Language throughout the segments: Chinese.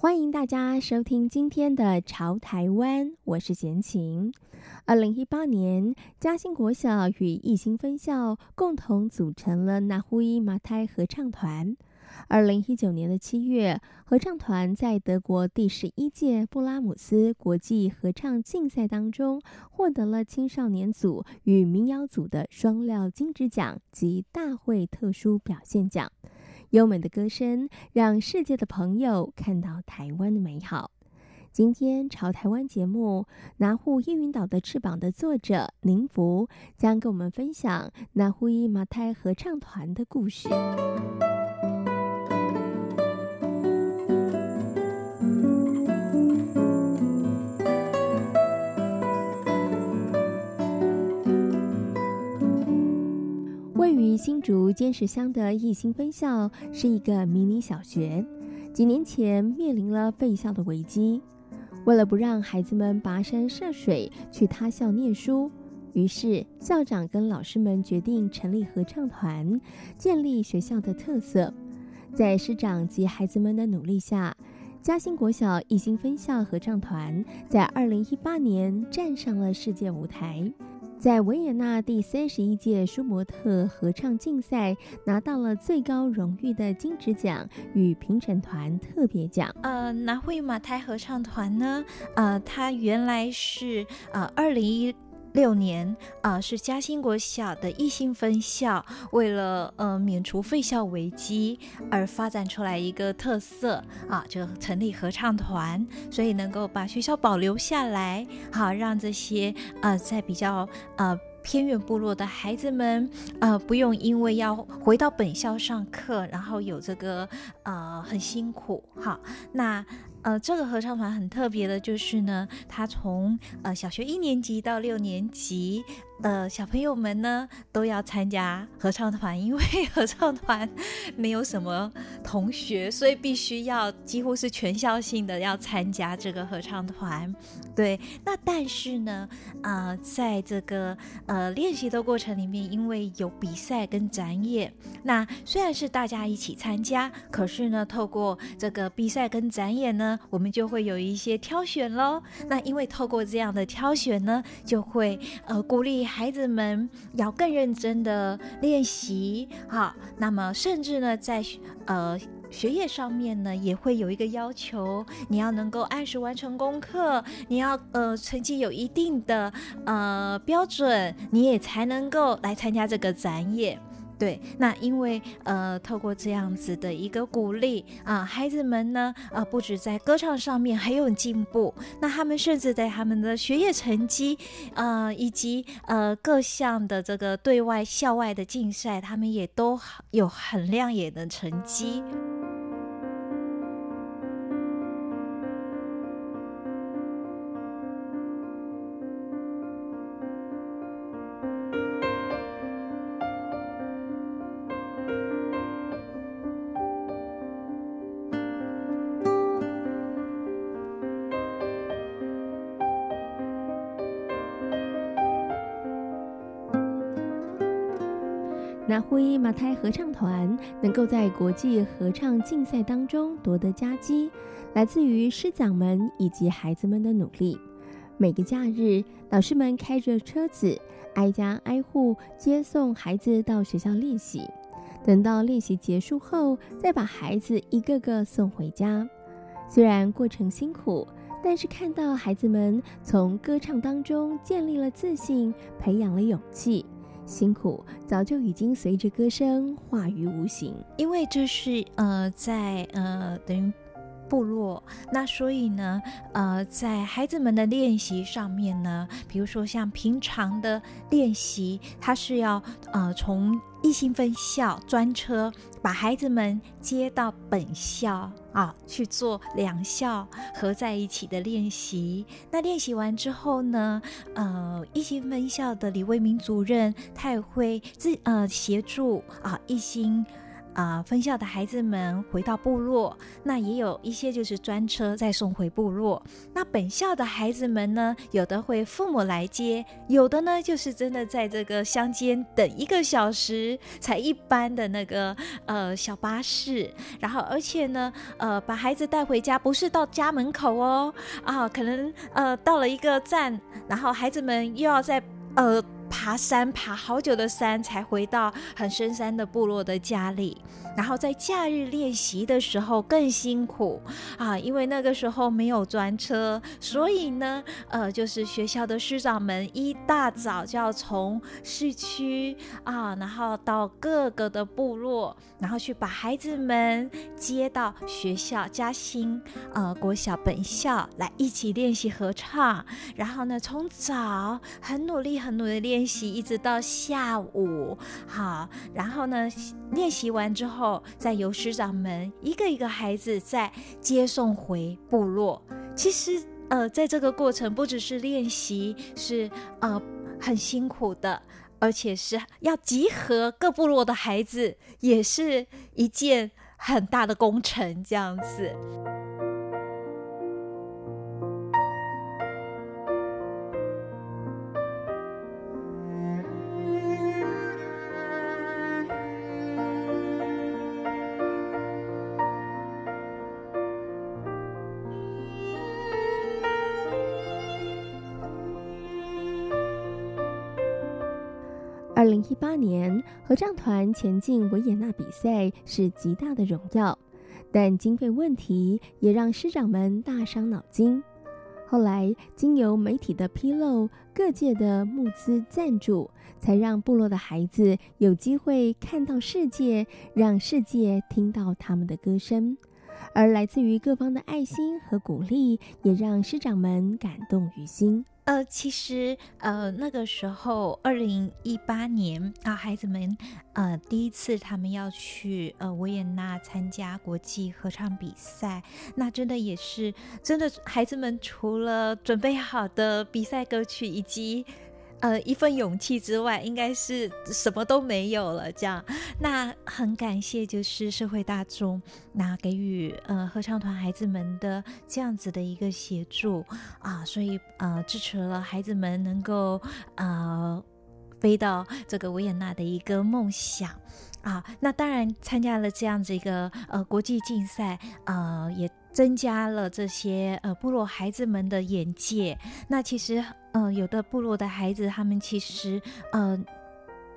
欢迎大家收听今天的《潮台湾》，我是贤琴。二零一八年，嘉兴国小与义兴分校共同组成了那呼伊玛胎合唱团。二零一九年的七月，合唱团在德国第十一届布拉姆斯国际合唱竞赛当中，获得了青少年组与民谣组的双料金质奖及大会特殊表现奖。优美的歌声让世界的朋友看到台湾的美好。今天朝台湾节目，拿护烟云岛的翅膀的作者宁福将跟我们分享拿护伊马泰合唱团的故事。新竹尖石乡的义兴分校是一个迷你小学，几年前面临了废校的危机。为了不让孩子们跋山涉水去他校念书，于是校长跟老师们决定成立合唱团，建立学校的特色。在师长及孩子们的努力下，嘉兴国小艺兴分校合唱团在二零一八年站上了世界舞台。在维也纳第三十一届舒伯特合唱竞赛拿到了最高荣誉的金质奖与评审团特别奖。呃，那会马台合唱团呢？呃，它原来是呃二零一六年啊、是嘉兴国小的义兴分校为了呃免除废校危机而发展出来一个特色啊，就成立合唱团，所以能够把学校保留下来，好让这些呃在比较呃偏远部落的孩子们呃不用因为要回到本校上课，然后有这个呃很辛苦。好，那。呃，这个合唱团很特别的，就是呢，他从呃小学一年级到六年级。呃，小朋友们呢都要参加合唱团，因为 合唱团没有什么同学，所以必须要几乎是全校性的要参加这个合唱团。对，那但是呢，呃，在这个呃练习的过程里面，因为有比赛跟展演，那虽然是大家一起参加，可是呢，透过这个比赛跟展演呢，我们就会有一些挑选喽。那因为透过这样的挑选呢，就会呃鼓励。孩子们要更认真的练习，哈，那么甚至呢，在呃学业上面呢，也会有一个要求，你要能够按时完成功课，你要呃成绩有一定的呃标准，你也才能够来参加这个展演。对，那因为呃，透过这样子的一个鼓励啊、孩子们呢，呃，不止在歌唱上面很有进步，那他们甚至在他们的学业成绩，呃，以及呃各项的这个对外校外的竞赛，他们也都有很亮眼的成绩。那呼伊玛胎合唱团能够在国际合唱竞赛当中夺得佳绩，来自于师长们以及孩子们的努力。每个假日，老师们开着车子，挨家挨户接送孩子到学校练习。等到练习结束后，再把孩子一个个送回家。虽然过程辛苦，但是看到孩子们从歌唱当中建立了自信，培养了勇气。辛苦早就已经随着歌声化于无形，因为这是呃在呃等于部落，那所以呢呃在孩子们的练习上面呢，比如说像平常的练习，它是要呃从一星分校专车把孩子们接到本校啊去做两校合在一起的练习。那练习完之后呢，呃，一心分校的李卫民主任他也会自呃协助啊一心。啊、分校的孩子们回到部落，那也有一些就是专车再送回部落。那本校的孩子们呢，有的会父母来接，有的呢就是真的在这个乡间等一个小时才一班的那个呃小巴士，然后而且呢，呃把孩子带回家不是到家门口哦，啊，可能呃到了一个站，然后孩子们又要在呃。爬山爬好久的山，才回到很深山的部落的家里。然后在假日练习的时候更辛苦啊，因为那个时候没有专车，所以呢，呃，就是学校的师长们一大早就要从市区啊，然后到各个的部落，然后去把孩子们接到学校嘉兴呃国小本校来一起练习合唱。然后呢，从早很努力很努力练练习，一直到下午，好，然后呢，练习完之。后再由师长们一个一个孩子再接送回部落。其实，呃，在这个过程不只是练习，是呃很辛苦的，而且是要集合各部落的孩子，也是一件很大的工程。这样子。二零一八年合唱团前进维也纳比赛是极大的荣耀，但经费问题也让师长们大伤脑筋。后来经由媒体的披露，各界的募资赞助，才让部落的孩子有机会看到世界，让世界听到他们的歌声。而来自于各方的爱心和鼓励，也让师长们感动于心。呃，其实呃那个时候，二零一八年啊，孩子们呃第一次他们要去呃维也纳参加国际合唱比赛，那真的也是真的，孩子们除了准备好的比赛歌曲以及。呃，一份勇气之外，应该是什么都没有了。这样，那很感谢，就是社会大众那给予呃合唱团孩子们的这样子的一个协助啊，所以呃支持了孩子们能够呃飞到这个维也纳的一个梦想啊。那当然参加了这样子一个呃国际竞赛，呃也。增加了这些呃部落孩子们的眼界。那其实嗯有的部落的孩子，他们其实嗯，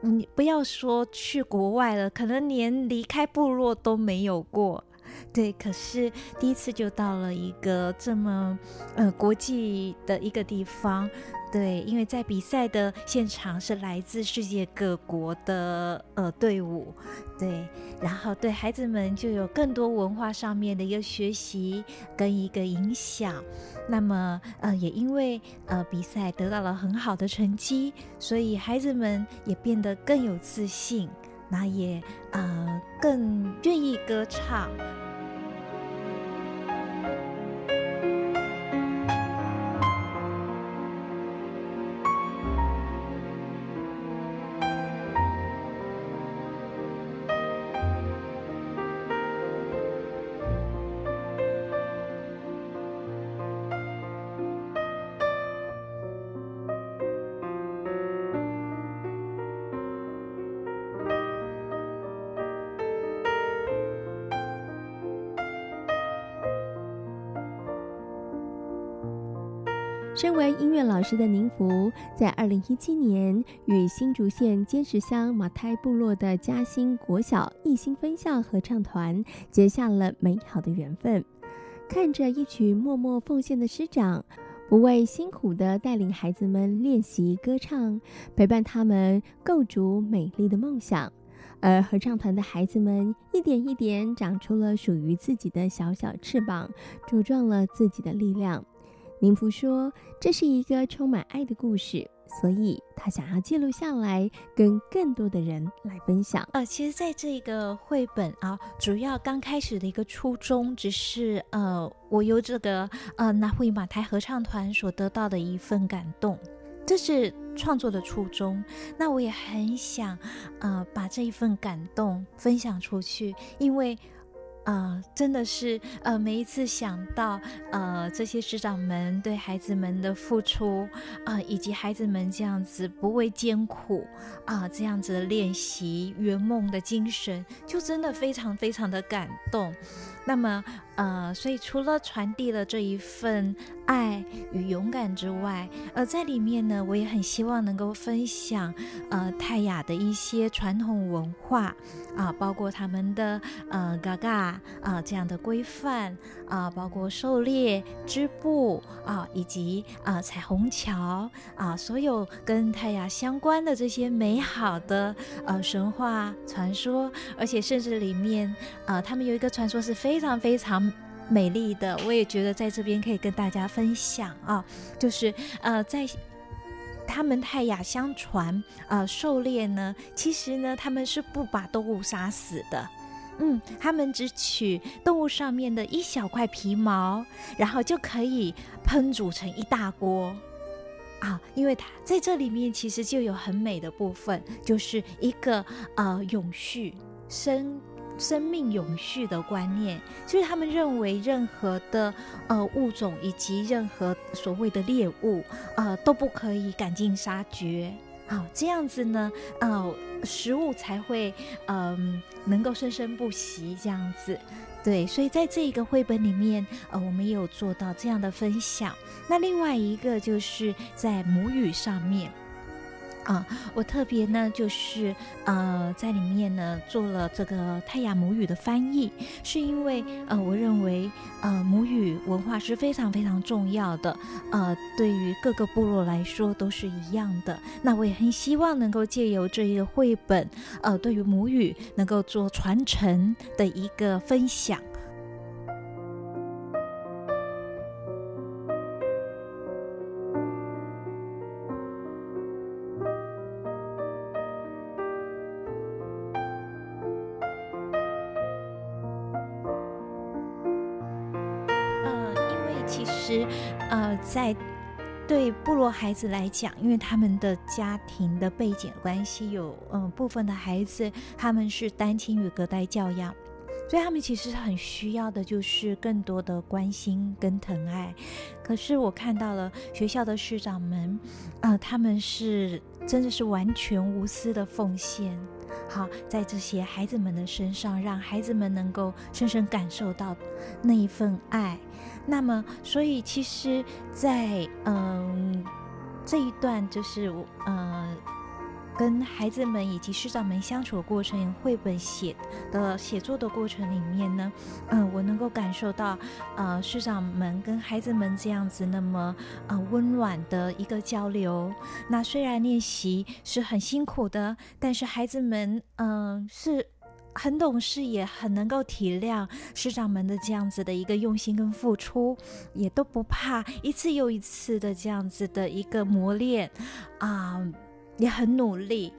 你不要说去国外了，可能连离开部落都没有过。对，可是第一次就到了一个这么呃国际的一个地方。对，因为在比赛的现场是来自世界各国的呃队伍，对，然后对孩子们就有更多文化上面的一个学习跟一个影响。那么呃也因为呃比赛得到了很好的成绩，所以孩子们也变得更有自信，那也呃更愿意歌唱。身为音乐老师的宁福，在二零一七年与新竹县尖石乡马太部落的嘉兴国小一心分校合唱团结下了美好的缘分。看着一群默默奉献的师长，不畏辛苦地带领孩子们练习歌唱，陪伴他们构筑美丽的梦想，而合唱团的孩子们一点一点长出了属于自己的小小翅膀，茁壮了自己的力量。林福说，这是一个充满爱的故事，所以他想要记录下来，跟更多的人来分享。呃，其实，在这个绘本啊，主要刚开始的一个初衷，只是呃，我由这个呃拿胡伊马台合唱团所得到的一份感动。这是创作的初衷，那我也很想，呃，把这一份感动分享出去，因为，呃，真的是，呃，每一次想到，呃，这些师长们对孩子们的付出，啊、以及孩子们这样子不畏艰苦，啊、这样子的练习圆梦的精神，就真的非常非常的感动。那么，呃，所以除了传递了这一份爱与勇敢之外，呃，在里面呢，我也很希望能够分享，呃，泰雅的一些传统文化啊，包括他们的呃嘎嘎啊这样的规范啊，包括狩猎、织布啊，以及啊彩虹桥啊，所有跟泰雅相关的这些美好的呃神话传说，而且甚至里面啊，他们有一个传说是非非常非常美丽的，我也觉得在这边可以跟大家分享啊，就是呃，在他们泰雅相传，呃，狩猎呢，其实呢，他们是不把动物杀死的，嗯，他们只取动物上面的一小块皮毛，然后就可以烹煮成一大锅啊，因为它在这里面其实就有很美的部分，就是一个呃永续生。生命永续的观念，就是他们认为任何的呃物种以及任何所谓的猎物，呃都不可以赶尽杀绝，好、这样子呢，呃食物才会嗯、能够生生不息这样子，对，所以在这一个绘本里面，呃我们也有做到这样的分享。那另外一个就是在母语上面。啊，我特别呢，就是呃，在里面呢做了这个泰雅母语的翻译，是因为呃，我认为呃，母语文化是非常非常重要的，呃，对于各个部落来说都是一样的。那我也很希望能够借由这一个绘本，呃，对于母语能够做传承的一个分享。在对部落孩子来讲，因为他们的家庭的背景关系，有嗯、部分的孩子他们是单亲与隔代教养，所以他们其实很需要的就是更多的关心跟疼爱。可是我看到了学校的师长们，呃，他们是真的是完全无私的奉献。好，在这些孩子们的身上，让孩子们能够深深感受到那一份爱。那么，所以其实在，嗯这一段，就是我嗯跟孩子们以及师长们相处的过程，绘本写的写作的过程里面呢，嗯，我能够感受到，呃，师长们跟孩子们这样子那么呃温暖的一个交流。那虽然练习是很辛苦的，但是孩子们嗯是。很懂事，也很能够体谅师长们的这样子的一个用心跟付出，也都不怕一次又一次的这样子的一个磨练，啊、也很努力，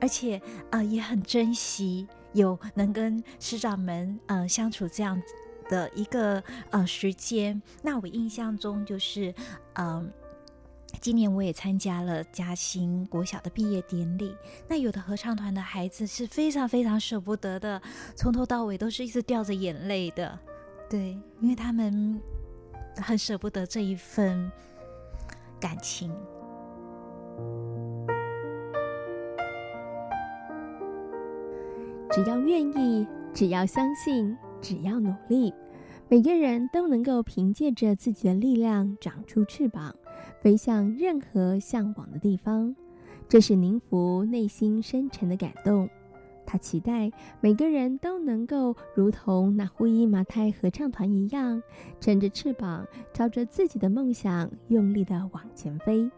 而且啊、呃、也很珍惜有能跟师长们呃相处这样的一个呃时间。那我印象中就是嗯。今年我也参加了嘉兴国小的毕业典礼。那有的合唱团的孩子是非常非常舍不得的，从头到尾都是一直掉着眼泪的。对，因为他们很舍不得这一份感情。只要愿意，只要相信，只要努力，每个人都能够凭借着自己的力量长出翅膀。飞向任何向往的地方，这是宁福内心深沉的感动。他期待每个人都能够如同那呼伊马太合唱团一样，撑着翅膀，朝着自己的梦想用力地往前飞。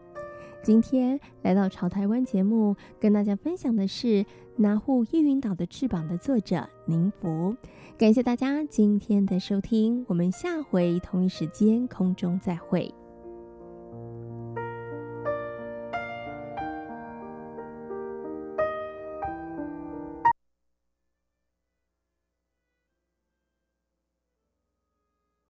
今天来到潮台湾节目，跟大家分享的是《拿护一云岛的翅膀》的作者宁福。感谢大家今天的收听，我们下回同一时间空中再会。